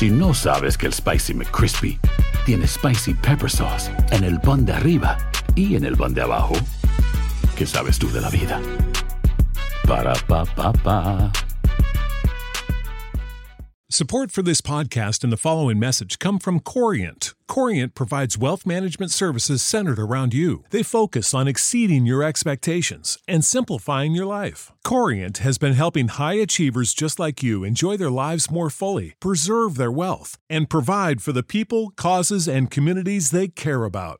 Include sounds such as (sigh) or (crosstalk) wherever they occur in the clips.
Si no sabes que el Spicy McCrispy tiene Spicy Pepper Sauce en el pan de arriba y en el pan de abajo, ¿qué sabes tú de la vida? Para, pa, pa, pa. Support for this podcast and the following message come from Corient. Corient provides wealth management services centered around you. They focus on exceeding your expectations and simplifying your life. Corient has been helping high achievers just like you enjoy their lives more fully, preserve their wealth, and provide for the people, causes, and communities they care about.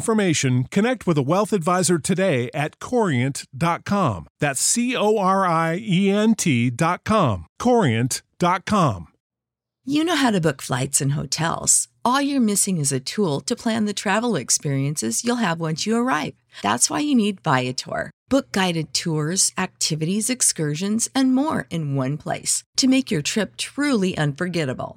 information, connect with a wealth advisor today at corient.com. That's C O R I E N T.com. Corient.com. You know how to book flights and hotels. All you're missing is a tool to plan the travel experiences you'll have once you arrive. That's why you need Viator. Book guided tours, activities, excursions, and more in one place to make your trip truly unforgettable.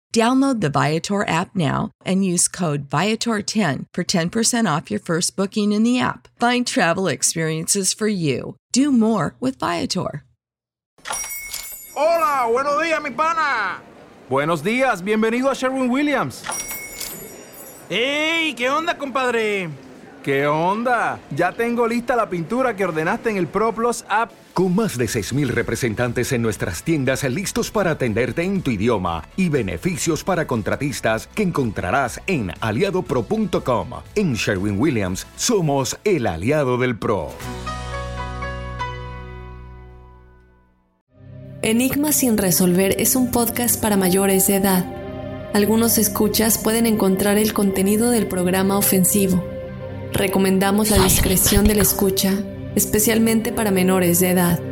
Download the Viator app now and use code Viator10 for 10% off your first booking in the app. Find travel experiences for you. Do more with Viator. Hola, buenos días, mi pana. Buenos días, bienvenido a Sherwin Williams. ¡Ey! ¿Qué onda, compadre? ¿Qué onda? Ya tengo lista la pintura que ordenaste en el ProPlus app. Con más de 6.000 representantes en nuestras tiendas listos para atenderte en tu idioma y beneficios para contratistas que encontrarás en aliadopro.com. En Sherwin Williams somos el aliado del PRO. Enigma sin resolver es un podcast para mayores de edad. Algunos escuchas pueden encontrar el contenido del programa ofensivo. Recomendamos la discreción de la escucha, especialmente para menores de edad.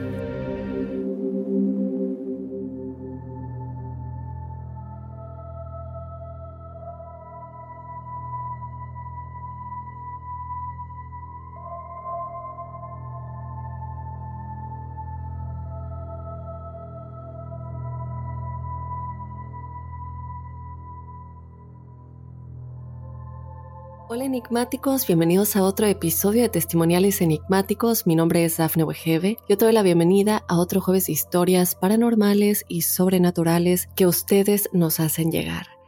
Enigmáticos, bienvenidos a otro episodio de Testimoniales Enigmáticos. Mi nombre es Dafne Wegebe. Yo te doy la bienvenida a otro jueves de historias paranormales y sobrenaturales que ustedes nos hacen llegar.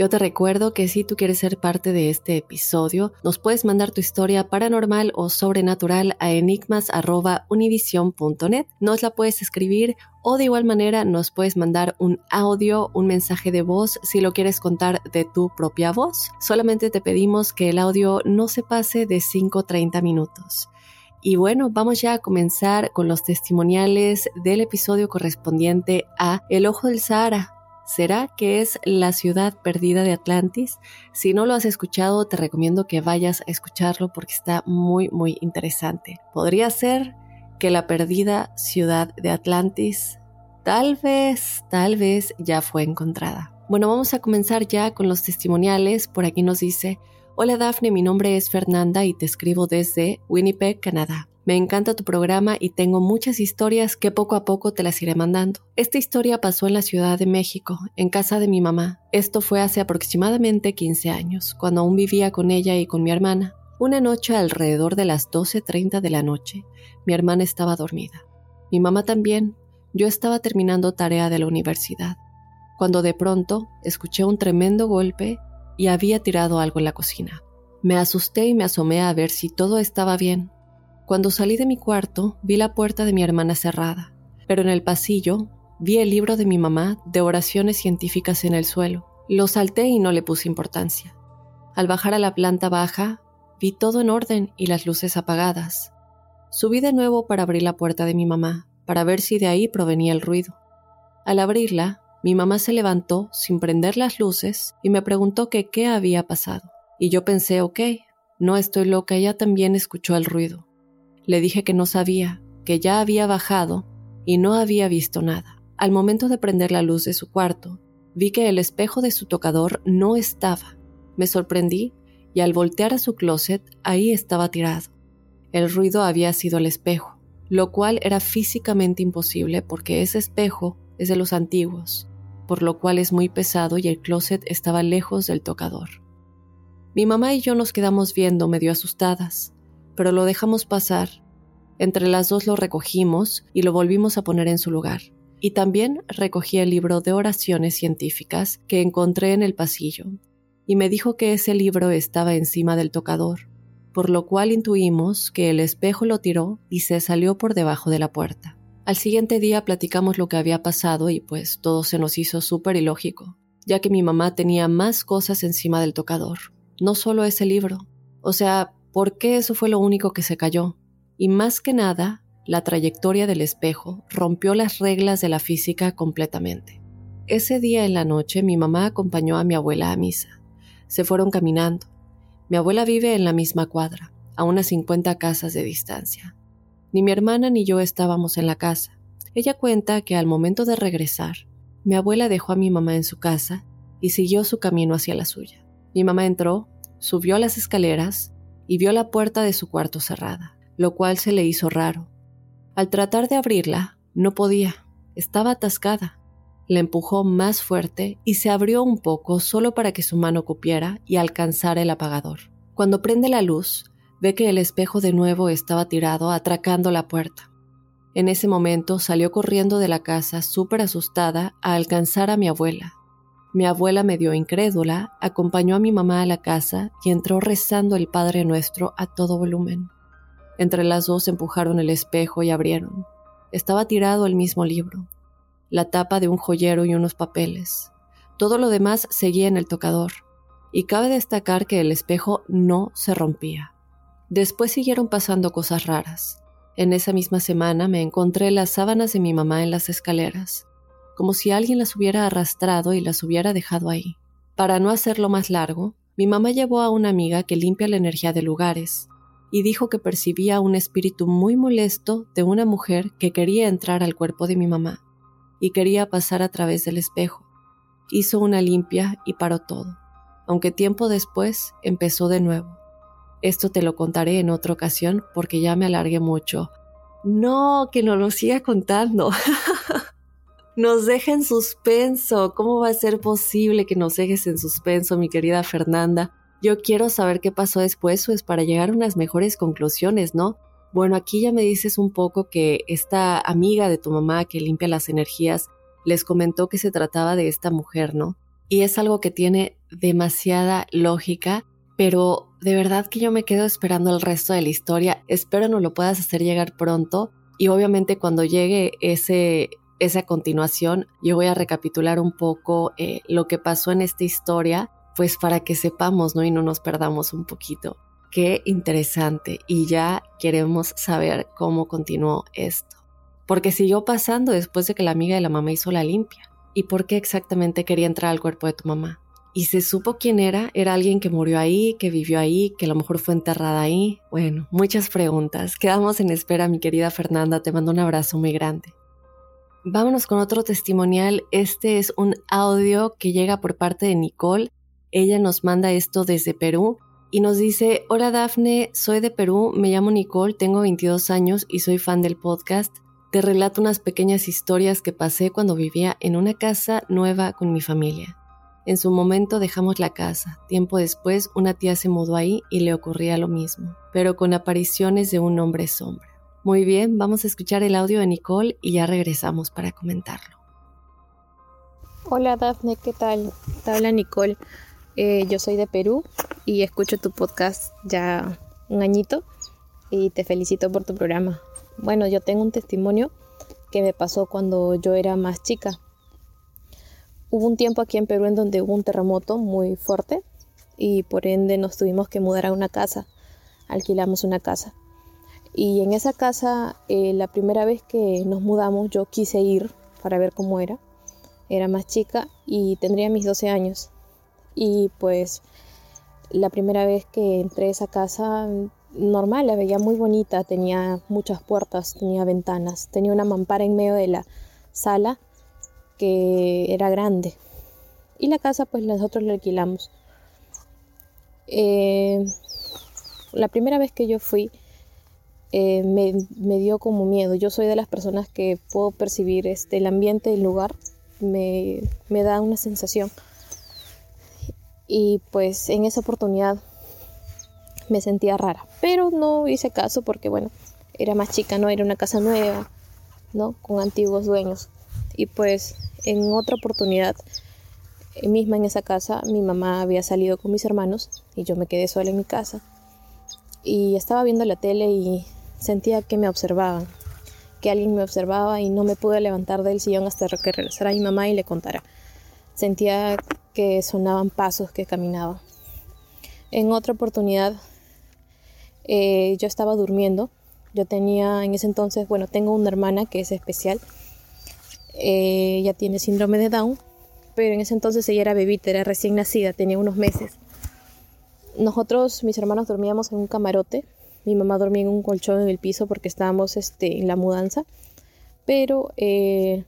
Yo te recuerdo que si tú quieres ser parte de este episodio, nos puedes mandar tu historia paranormal o sobrenatural a enigmas.univision.net. Nos la puedes escribir o de igual manera nos puedes mandar un audio, un mensaje de voz si lo quieres contar de tu propia voz. Solamente te pedimos que el audio no se pase de 5-30 minutos. Y bueno, vamos ya a comenzar con los testimoniales del episodio correspondiente a El Ojo del Sahara, ¿Será que es la ciudad perdida de Atlantis? Si no lo has escuchado, te recomiendo que vayas a escucharlo porque está muy, muy interesante. Podría ser que la perdida ciudad de Atlantis tal vez, tal vez ya fue encontrada. Bueno, vamos a comenzar ya con los testimoniales. Por aquí nos dice, hola Daphne, mi nombre es Fernanda y te escribo desde Winnipeg, Canadá. Me encanta tu programa y tengo muchas historias que poco a poco te las iré mandando. Esta historia pasó en la Ciudad de México, en casa de mi mamá. Esto fue hace aproximadamente 15 años, cuando aún vivía con ella y con mi hermana. Una noche alrededor de las 12.30 de la noche, mi hermana estaba dormida. Mi mamá también. Yo estaba terminando tarea de la universidad, cuando de pronto escuché un tremendo golpe y había tirado algo en la cocina. Me asusté y me asomé a ver si todo estaba bien. Cuando salí de mi cuarto, vi la puerta de mi hermana cerrada, pero en el pasillo vi el libro de mi mamá de oraciones científicas en el suelo. Lo salté y no le puse importancia. Al bajar a la planta baja, vi todo en orden y las luces apagadas. Subí de nuevo para abrir la puerta de mi mamá, para ver si de ahí provenía el ruido. Al abrirla, mi mamá se levantó sin prender las luces y me preguntó qué había pasado. Y yo pensé, ok, no estoy loca, ella también escuchó el ruido. Le dije que no sabía, que ya había bajado y no había visto nada. Al momento de prender la luz de su cuarto, vi que el espejo de su tocador no estaba. Me sorprendí y al voltear a su closet, ahí estaba tirado. El ruido había sido el espejo, lo cual era físicamente imposible porque ese espejo es de los antiguos, por lo cual es muy pesado y el closet estaba lejos del tocador. Mi mamá y yo nos quedamos viendo medio asustadas, pero lo dejamos pasar. Entre las dos lo recogimos y lo volvimos a poner en su lugar. Y también recogí el libro de oraciones científicas que encontré en el pasillo, y me dijo que ese libro estaba encima del tocador, por lo cual intuimos que el espejo lo tiró y se salió por debajo de la puerta. Al siguiente día platicamos lo que había pasado y pues todo se nos hizo súper ilógico, ya que mi mamá tenía más cosas encima del tocador, no solo ese libro. O sea, ¿por qué eso fue lo único que se cayó? Y más que nada, la trayectoria del espejo rompió las reglas de la física completamente. Ese día en la noche mi mamá acompañó a mi abuela a misa. Se fueron caminando. Mi abuela vive en la misma cuadra, a unas 50 casas de distancia. Ni mi hermana ni yo estábamos en la casa. Ella cuenta que al momento de regresar, mi abuela dejó a mi mamá en su casa y siguió su camino hacia la suya. Mi mamá entró, subió las escaleras y vio la puerta de su cuarto cerrada, lo cual se le hizo raro. Al tratar de abrirla, no podía, estaba atascada. La empujó más fuerte y se abrió un poco solo para que su mano cupiera y alcanzara el apagador. Cuando prende la luz, ve que el espejo de nuevo estaba tirado atracando la puerta. En ese momento salió corriendo de la casa súper asustada a alcanzar a mi abuela. Mi abuela medio incrédula acompañó a mi mamá a la casa y entró rezando el Padre Nuestro a todo volumen. Entre las dos empujaron el espejo y abrieron. Estaba tirado el mismo libro, la tapa de un joyero y unos papeles. Todo lo demás seguía en el tocador, y cabe destacar que el espejo no se rompía. Después siguieron pasando cosas raras. En esa misma semana me encontré las sábanas de mi mamá en las escaleras, como si alguien las hubiera arrastrado y las hubiera dejado ahí. Para no hacerlo más largo, mi mamá llevó a una amiga que limpia la energía de lugares, y dijo que percibía un espíritu muy molesto de una mujer que quería entrar al cuerpo de mi mamá y quería pasar a través del espejo. Hizo una limpia y paró todo, aunque tiempo después empezó de nuevo. Esto te lo contaré en otra ocasión porque ya me alargué mucho. No, que no lo siga contando. (laughs) nos deja en suspenso. ¿Cómo va a ser posible que nos dejes en suspenso, mi querida Fernanda? Yo quiero saber qué pasó después, pues para llegar a unas mejores conclusiones, ¿no? Bueno, aquí ya me dices un poco que esta amiga de tu mamá que limpia las energías les comentó que se trataba de esta mujer, ¿no? Y es algo que tiene demasiada lógica pero de verdad que yo me quedo esperando el resto de la historia. Espero no lo puedas hacer llegar pronto y obviamente cuando llegue ese, esa continuación yo voy a recapitular un poco eh, lo que pasó en esta historia, pues para que sepamos, ¿no? Y no nos perdamos un poquito. Qué interesante y ya queremos saber cómo continuó esto. Porque siguió pasando después de que la amiga de la mamá hizo la limpia. ¿Y por qué exactamente quería entrar al cuerpo de tu mamá? y se supo quién era, era alguien que murió ahí, que vivió ahí, que a lo mejor fue enterrada ahí. Bueno, muchas preguntas. Quedamos en espera, mi querida Fernanda, te mando un abrazo muy grande. Vámonos con otro testimonial. Este es un audio que llega por parte de Nicole. Ella nos manda esto desde Perú y nos dice, hola Dafne, soy de Perú, me llamo Nicole, tengo 22 años y soy fan del podcast. Te relato unas pequeñas historias que pasé cuando vivía en una casa nueva con mi familia. En su momento dejamos la casa. Tiempo después, una tía se mudó ahí y le ocurría lo mismo, pero con apariciones de un hombre sombra. Muy bien, vamos a escuchar el audio de Nicole y ya regresamos para comentarlo. Hola Dafne, ¿qué tal? Te habla Nicole. Eh, yo soy de Perú y escucho tu podcast ya un añito y te felicito por tu programa. Bueno, yo tengo un testimonio que me pasó cuando yo era más chica Hubo un tiempo aquí en Perú en donde hubo un terremoto muy fuerte y por ende nos tuvimos que mudar a una casa. Alquilamos una casa. Y en esa casa, eh, la primera vez que nos mudamos, yo quise ir para ver cómo era. Era más chica y tendría mis 12 años. Y pues la primera vez que entré a esa casa, normal, la veía muy bonita, tenía muchas puertas, tenía ventanas, tenía una mampara en medio de la sala que era grande. Y la casa pues nosotros la alquilamos. Eh, la primera vez que yo fui eh, me, dio como miedo. Yo soy de las personas que puedo percibir este, el ambiente del lugar, me, me da una sensación. Y pues en esa oportunidad me sentía rara, pero no hice caso porque bueno, era más chica, no era una casa nueva, ¿no? Con antiguos dueños. Y pues en otra oportunidad, eh, misma en esa casa, mi mamá había salido con mis hermanos y yo me quedé sola en mi casa. Y estaba viendo la tele y sentía que me observaban, que alguien me observaba y no me pude levantar del sillón hasta que regresara mi mamá y le contara. Sentía que sonaban pasos que caminaban. En otra oportunidad, eh, yo estaba durmiendo. Yo tenía en ese entonces, bueno, tengo una hermana que es especial eh, ella tiene síndrome de Down, pero en ese entonces ella era bebita, era recién nacida, tenía unos meses. Nosotros, mis hermanos, dormíamos en un camarote. Mi mamá dormía en un colchón en el piso porque estábamos este, en la mudanza. Pero eh,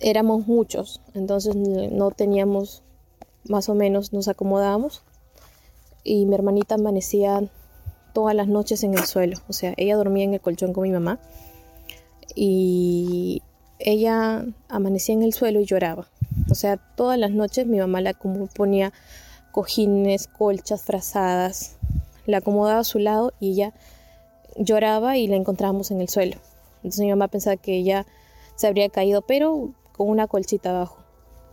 éramos muchos, entonces no teníamos, más o menos nos acomodábamos. Y mi hermanita amanecía todas las noches en el suelo. O sea, ella dormía en el colchón con mi mamá. Y ella amanecía en el suelo y lloraba. O sea, todas las noches mi mamá la ponía cojines, colchas, frazadas, la acomodaba a su lado y ella lloraba y la encontrábamos en el suelo. Entonces mi mamá pensaba que ella se habría caído, pero con una colchita abajo.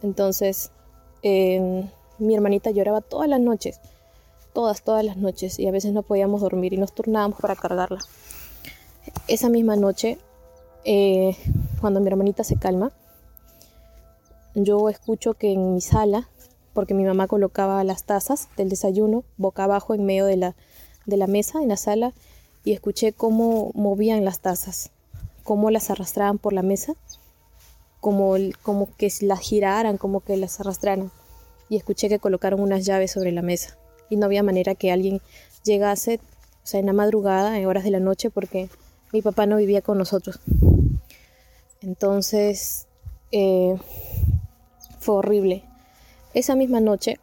Entonces em, mi hermanita lloraba todas las noches, todas, todas las noches, y a veces no podíamos dormir y nos turnábamos para cargarla. Esa misma noche eh, cuando mi hermanita se calma, yo escucho que en mi sala, porque mi mamá colocaba las tazas del desayuno boca abajo en medio de la, de la mesa, en la sala, y escuché cómo movían las tazas, cómo las arrastraban por la mesa, como, como que las giraran, como que las arrastraran. Y escuché que colocaron unas llaves sobre la mesa. Y no había manera que alguien llegase, o sea, en la madrugada, en horas de la noche, porque mi papá no vivía con nosotros. Entonces, eh, fue horrible. Esa misma noche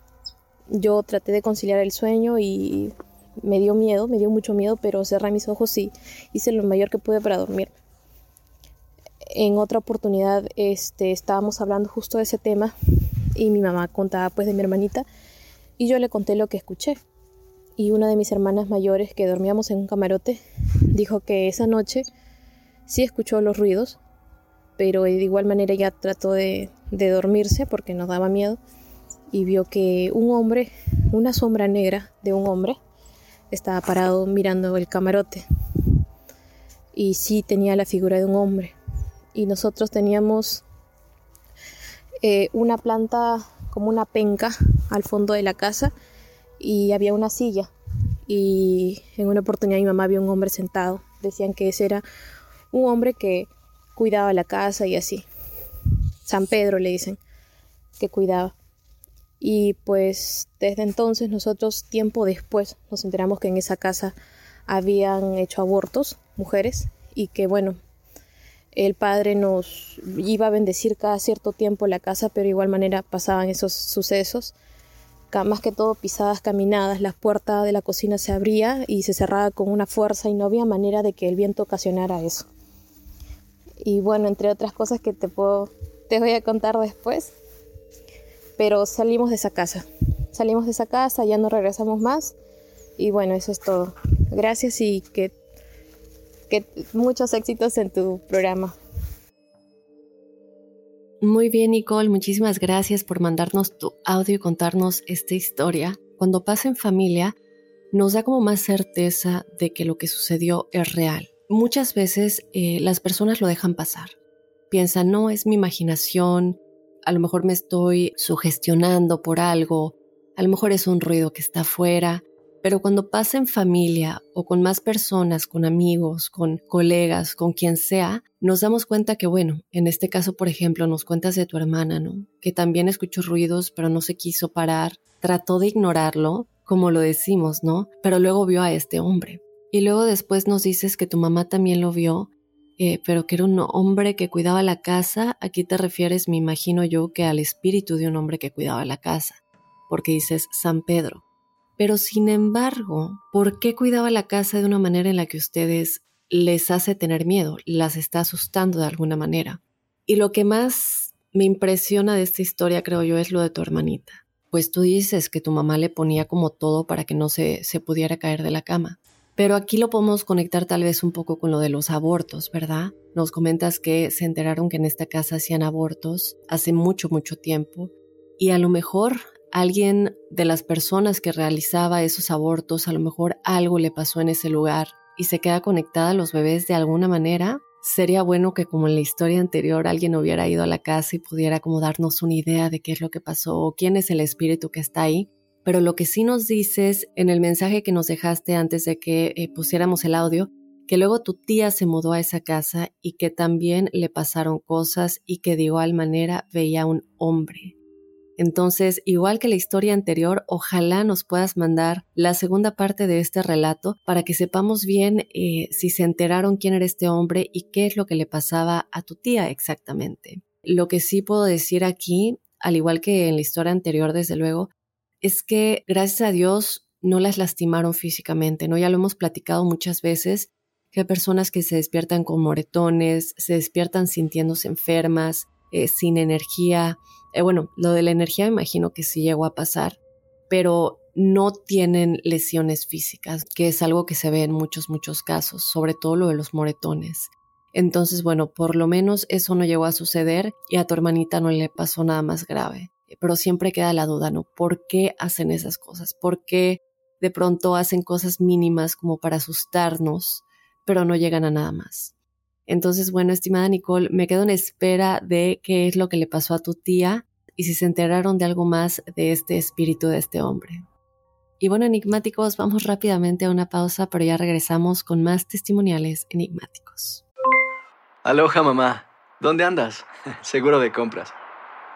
yo traté de conciliar el sueño y me dio miedo, me dio mucho miedo, pero cerré mis ojos y hice lo mayor que pude para dormir. En otra oportunidad este, estábamos hablando justo de ese tema y mi mamá contaba pues de mi hermanita y yo le conté lo que escuché. Y una de mis hermanas mayores que dormíamos en un camarote dijo que esa noche sí escuchó los ruidos, pero de igual manera ella trató de, dormirse porque nos daba miedo y vio que un hombre, una sombra negra de un hombre, estaba parado mirando el camarote. Y sí tenía la figura de un hombre. Y nosotros teníamos eh, una planta como una penca al fondo de la casa y había una silla. Y en una oportunidad mi mamá vio un hombre sentado. Decían que ese era un hombre que cuidaba la casa y así. San Pedro le dicen que cuidaba. Y pues desde entonces nosotros tiempo después nos enteramos que en esa casa habían hecho abortos mujeres y que bueno, el padre nos iba a bendecir cada cierto tiempo la casa, pero de igual manera pasaban esos sucesos. Más que todo pisadas caminadas, la puerta de la cocina se abría y se cerraba con una fuerza y no había manera de que el viento ocasionara eso y bueno, entre otras cosas que te puedo, te voy a contar después. Pero salimos de esa casa, salimos de esa casa, ya no regresamos más y bueno, eso es todo. Gracias y que, que muchos éxitos en tu programa. Muy bien, Nicole, muchísimas gracias por mandarnos tu audio y contarnos esta historia. Cuando pasa en familia, nos da como más certeza de que lo que sucedió es real muchas veces eh, las personas lo dejan pasar. Piensan, no, es mi imaginación, a lo mejor me estoy sugestionando por algo, a lo mejor es un ruido que está afuera, pero cuando pasa en familia o con más personas, con amigos, con colegas, con quien sea, nos damos cuenta que, bueno, en este caso, por ejemplo, nos cuentas de tu hermana, ¿no? Que también escuchó ruidos, pero no se quiso parar, trató de ignorarlo, como lo decimos, ¿no? Pero luego vio a este hombre. Y luego después nos dices que tu mamá también lo vio, eh, pero que era un hombre que cuidaba la casa. Aquí te refieres, me imagino yo, que al espíritu de un hombre que cuidaba la casa, porque dices San Pedro. Pero sin embargo, ¿por qué cuidaba la casa de una manera en la que ustedes les hace tener miedo, las está asustando de alguna manera? Y lo que más me impresiona de esta historia, creo yo, es lo de tu hermanita. Pues tú dices que tu mamá le ponía como todo para que no se, se pudiera caer de la cama. Pero aquí lo podemos conectar tal vez un poco con lo de los abortos, ¿verdad? Nos comentas que se enteraron que en esta casa hacían abortos hace mucho, mucho tiempo. Y a lo mejor alguien de las personas que realizaba esos abortos, a lo mejor algo le pasó en ese lugar y se queda conectada a los bebés de alguna manera, sería bueno que como en la historia anterior alguien hubiera ido a la casa y pudiera como darnos una idea de qué es lo que pasó o quién es el espíritu que está ahí. Pero lo que sí nos dices en el mensaje que nos dejaste antes de que eh, pusiéramos el audio, que luego tu tía se mudó a esa casa y que también le pasaron cosas y que de igual manera veía un hombre. Entonces, igual que la historia anterior, ojalá nos puedas mandar la segunda parte de este relato para que sepamos bien eh, si se enteraron quién era este hombre y qué es lo que le pasaba a tu tía exactamente. Lo que sí puedo decir aquí, al igual que en la historia anterior, desde luego, es que gracias a Dios no las lastimaron físicamente, ¿no? Ya lo hemos platicado muchas veces, que hay personas que se despiertan con moretones, se despiertan sintiéndose enfermas, eh, sin energía, eh, bueno, lo de la energía me imagino que sí llegó a pasar, pero no tienen lesiones físicas, que es algo que se ve en muchos, muchos casos, sobre todo lo de los moretones. Entonces, bueno, por lo menos eso no llegó a suceder y a tu hermanita no le pasó nada más grave. Pero siempre queda la duda, ¿no? ¿Por qué hacen esas cosas? ¿Por qué de pronto hacen cosas mínimas como para asustarnos, pero no llegan a nada más? Entonces, bueno, estimada Nicole, me quedo en espera de qué es lo que le pasó a tu tía y si se enteraron de algo más de este espíritu de este hombre. Y bueno, enigmáticos, vamos rápidamente a una pausa, pero ya regresamos con más testimoniales enigmáticos. Aloha, mamá. ¿Dónde andas? (laughs) Seguro de compras.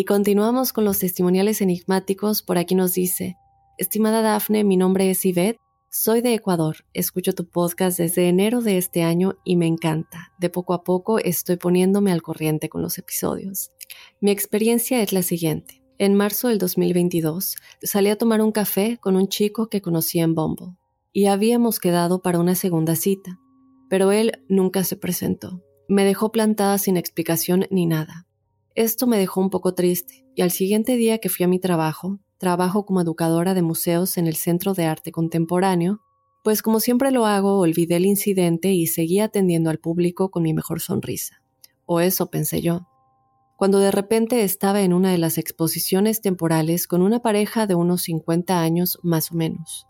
Y continuamos con los testimoniales enigmáticos. Por aquí nos dice, estimada Dafne, mi nombre es Yvette, soy de Ecuador, escucho tu podcast desde enero de este año y me encanta. De poco a poco estoy poniéndome al corriente con los episodios. Mi experiencia es la siguiente. En marzo del 2022 salí a tomar un café con un chico que conocí en Bumble y habíamos quedado para una segunda cita, pero él nunca se presentó. Me dejó plantada sin explicación ni nada. Esto me dejó un poco triste y al siguiente día que fui a mi trabajo, trabajo como educadora de museos en el Centro de Arte Contemporáneo, pues como siempre lo hago, olvidé el incidente y seguí atendiendo al público con mi mejor sonrisa. O eso pensé yo. Cuando de repente estaba en una de las exposiciones temporales con una pareja de unos 50 años más o menos.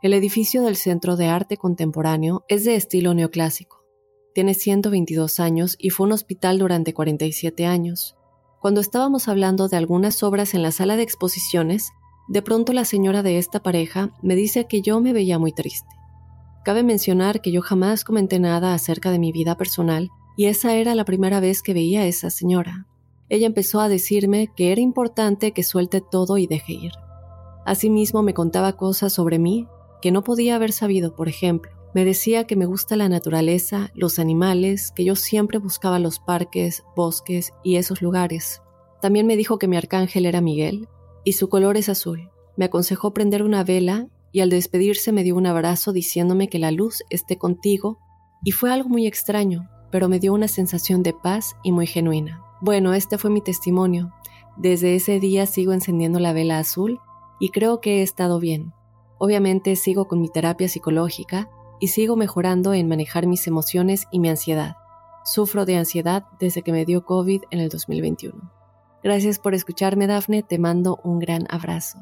El edificio del Centro de Arte Contemporáneo es de estilo neoclásico. Tiene 122 años y fue un hospital durante 47 años. Cuando estábamos hablando de algunas obras en la sala de exposiciones, De pronto la señora de esta pareja me dice que yo me veía muy triste. Cabe mencionar que yo jamás comenté nada acerca de mi vida personal y esa era la primera vez que veía a esa señora. Ella empezó a decirme que era importante que suelte todo y deje ir. Asimismo me contaba cosas sobre mí que no podía haber sabido, por ejemplo. Me decía que me gusta la naturaleza, los animales, que yo siempre buscaba los parques, bosques y esos lugares. También me dijo que mi arcángel era Miguel y su color es azul. Me aconsejó prender una vela y al despedirse me dio un abrazo diciéndome que la luz esté contigo y fue algo muy extraño, pero me dio una sensación de paz y muy genuina. Bueno, este fue mi testimonio. Desde ese día sigo encendiendo la vela azul y creo que he estado bien. Obviamente sigo con mi terapia psicológica y sigo mejorando en manejar mis emociones y mi ansiedad. Sufro de ansiedad desde que me dio COVID en el 2021. Gracias por escucharme, Dafne. Te mando un gran abrazo.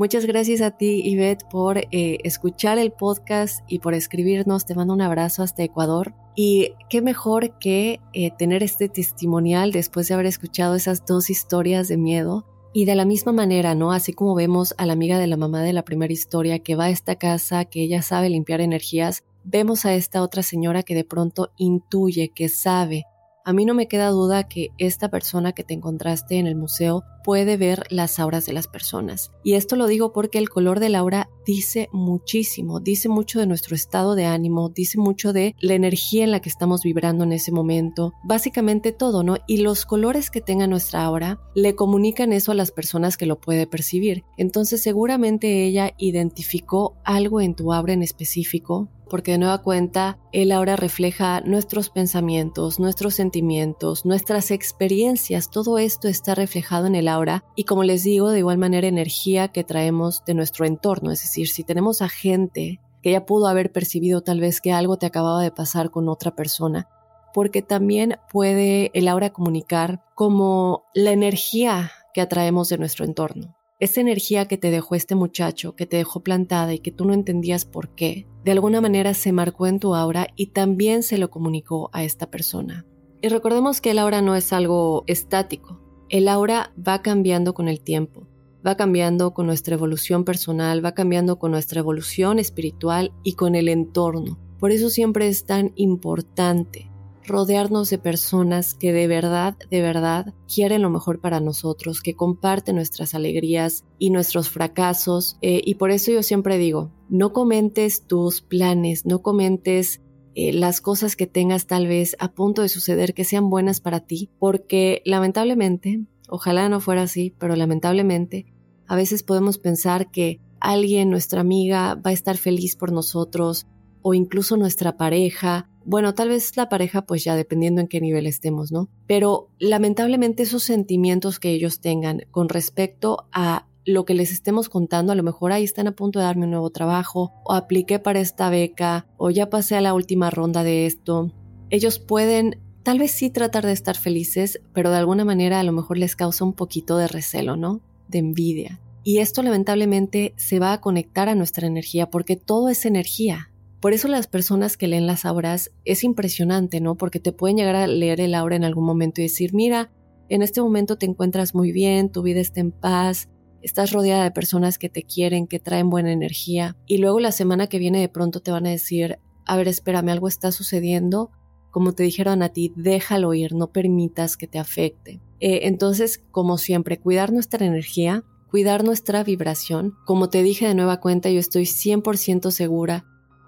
Muchas gracias a ti, Yvette, por eh, escuchar el podcast y por escribirnos. Te mando un abrazo hasta Ecuador. Y qué mejor que eh, tener este testimonial después de haber escuchado esas dos historias de miedo. Y de la misma manera, ¿no? Así como vemos a la amiga de la mamá de la primera historia que va a esta casa, que ella sabe limpiar energías, vemos a esta otra señora que de pronto intuye, que sabe a mí no me queda duda que esta persona que te encontraste en el museo puede ver las auras de las personas. Y esto lo digo porque el color del aura dice muchísimo, dice mucho de nuestro estado de ánimo, dice mucho de la energía en la que estamos vibrando en ese momento, básicamente todo, ¿no? Y los colores que tenga nuestra aura le comunican eso a las personas que lo puede percibir. Entonces seguramente ella identificó algo en tu aura en específico porque de nueva cuenta él ahora refleja nuestros pensamientos, nuestros sentimientos, nuestras experiencias, todo esto está reflejado en el aura y como les digo, de igual manera energía que traemos de nuestro entorno, es decir, si tenemos a gente que ya pudo haber percibido tal vez que algo te acababa de pasar con otra persona, porque también puede el aura comunicar como la energía que atraemos de nuestro entorno. Esa energía que te dejó este muchacho, que te dejó plantada y que tú no entendías por qué, de alguna manera se marcó en tu aura y también se lo comunicó a esta persona. Y recordemos que el aura no es algo estático. El aura va cambiando con el tiempo, va cambiando con nuestra evolución personal, va cambiando con nuestra evolución espiritual y con el entorno. Por eso siempre es tan importante rodearnos de personas que de verdad, de verdad quieren lo mejor para nosotros, que comparten nuestras alegrías y nuestros fracasos. Eh, y por eso yo siempre digo, no comentes tus planes, no comentes eh, las cosas que tengas tal vez a punto de suceder que sean buenas para ti, porque lamentablemente, ojalá no fuera así, pero lamentablemente, a veces podemos pensar que alguien, nuestra amiga, va a estar feliz por nosotros, o incluso nuestra pareja, bueno, tal vez la pareja, pues ya dependiendo en qué nivel estemos, ¿no? Pero lamentablemente esos sentimientos que ellos tengan con respecto a lo que les estemos contando, a lo mejor ahí están a punto de darme un nuevo trabajo, o apliqué para esta beca, o ya pasé a la última ronda de esto. Ellos pueden tal vez sí tratar de estar felices, pero de alguna manera a lo mejor les causa un poquito de recelo, ¿no? De envidia. Y esto lamentablemente se va a conectar a nuestra energía porque todo es energía. Por eso las personas que leen las auras es impresionante, ¿no? Porque te pueden llegar a leer el aura en algún momento y decir, mira, en este momento te encuentras muy bien, tu vida está en paz, estás rodeada de personas que te quieren, que traen buena energía. Y luego la semana que viene de pronto te van a decir, a ver, espérame, algo está sucediendo. Como te dijeron a ti, déjalo ir, no permitas que te afecte. Eh, entonces, como siempre, cuidar nuestra energía, cuidar nuestra vibración. Como te dije de nueva cuenta, yo estoy 100% segura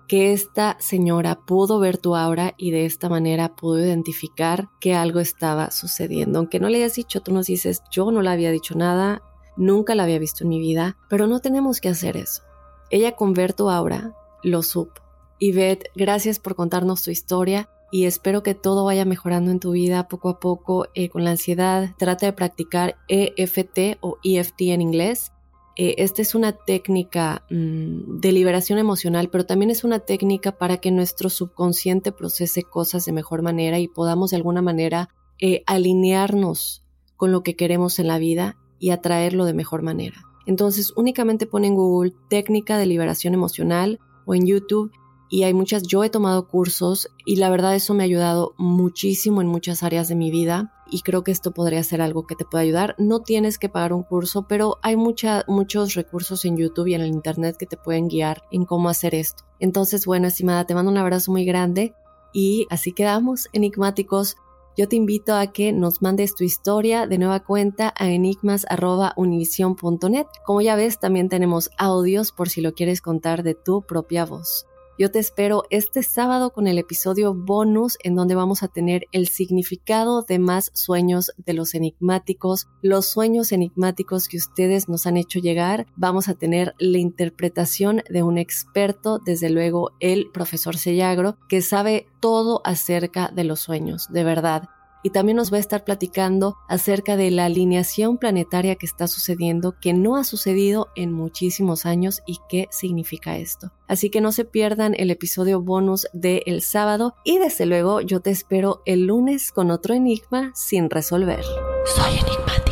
que esta señora pudo ver tu aura y de esta manera pudo identificar que algo estaba sucediendo. Aunque no le hayas dicho, tú nos dices, yo no le había dicho nada, nunca la había visto en mi vida, pero no tenemos que hacer eso. Ella con ver tu aura lo supo. Y Beth, gracias por contarnos tu historia y espero que todo vaya mejorando en tu vida poco a poco eh, con la ansiedad. Trata de practicar EFT o EFT en inglés eh, esta es una técnica mm, de liberación emocional, pero también es una técnica para que nuestro subconsciente procese cosas de mejor manera y podamos de alguna manera eh, alinearnos con lo que queremos en la vida y atraerlo de mejor manera. Entonces únicamente pon en Google técnica de liberación emocional o en YouTube y hay muchas, yo he tomado cursos y la verdad eso me ha ayudado muchísimo en muchas áreas de mi vida y creo que esto podría ser algo que te pueda ayudar. No tienes que pagar un curso, pero hay mucha, muchos recursos en YouTube y en el Internet que te pueden guiar en cómo hacer esto. Entonces, bueno, estimada, te mando un abrazo muy grande y así quedamos, enigmáticos. Yo te invito a que nos mandes tu historia de nueva cuenta a enigmas.univision.net. Como ya ves, también tenemos audios por si lo quieres contar de tu propia voz. Yo te espero este sábado con el episodio bonus en donde vamos a tener el significado de más sueños de los enigmáticos, los sueños enigmáticos que ustedes nos han hecho llegar. Vamos a tener la interpretación de un experto, desde luego el profesor Sellagro, que sabe todo acerca de los sueños, de verdad y también nos va a estar platicando acerca de la alineación planetaria que está sucediendo, que no ha sucedido en muchísimos años y qué significa esto. Así que no se pierdan el episodio bonus de el sábado y desde luego yo te espero el lunes con otro enigma sin resolver. Soy enigmático.